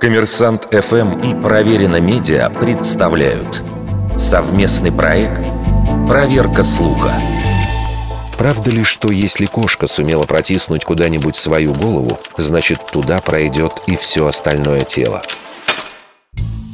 Коммерсант ФМ и Проверено Медиа представляют совместный проект «Проверка слуха». Правда ли, что если кошка сумела протиснуть куда-нибудь свою голову, значит туда пройдет и все остальное тело?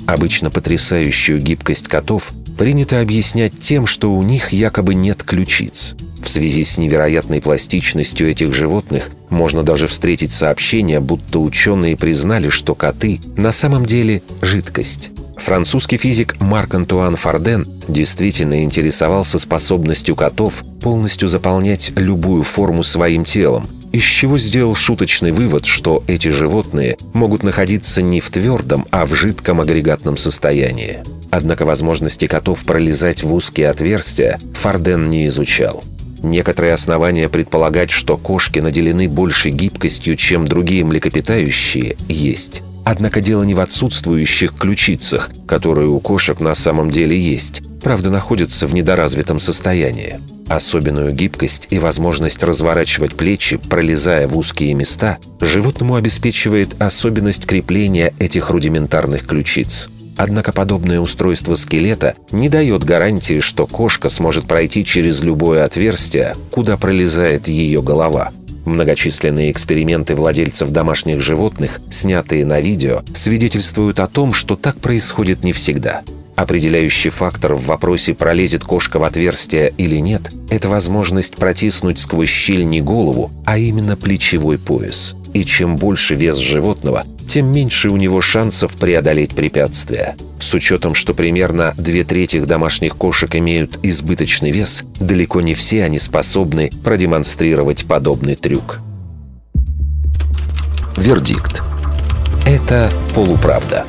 Обычно потрясающую гибкость котов принято объяснять тем, что у них якобы нет ключиц. В связи с невероятной пластичностью этих животных можно даже встретить сообщение, будто ученые признали, что коты на самом деле жидкость. Французский физик Марк-Антуан Фарден действительно интересовался способностью котов полностью заполнять любую форму своим телом, из чего сделал шуточный вывод, что эти животные могут находиться не в твердом, а в жидком агрегатном состоянии. Однако возможности котов пролезать в узкие отверстия Фарден не изучал. Некоторые основания предполагать, что кошки наделены большей гибкостью, чем другие млекопитающие, есть. Однако дело не в отсутствующих ключицах, которые у кошек на самом деле есть, правда находятся в недоразвитом состоянии. Особенную гибкость и возможность разворачивать плечи, пролезая в узкие места, животному обеспечивает особенность крепления этих рудиментарных ключиц. Однако подобное устройство скелета не дает гарантии, что кошка сможет пройти через любое отверстие, куда пролезает ее голова. Многочисленные эксперименты владельцев домашних животных, снятые на видео, свидетельствуют о том, что так происходит не всегда. Определяющий фактор в вопросе, пролезет кошка в отверстие или нет, это возможность протиснуть сквозь щель не голову, а именно плечевой пояс. И чем больше вес животного, тем меньше у него шансов преодолеть препятствия. С учетом, что примерно две трети домашних кошек имеют избыточный вес, далеко не все они способны продемонстрировать подобный трюк. Вердикт. Это полуправда.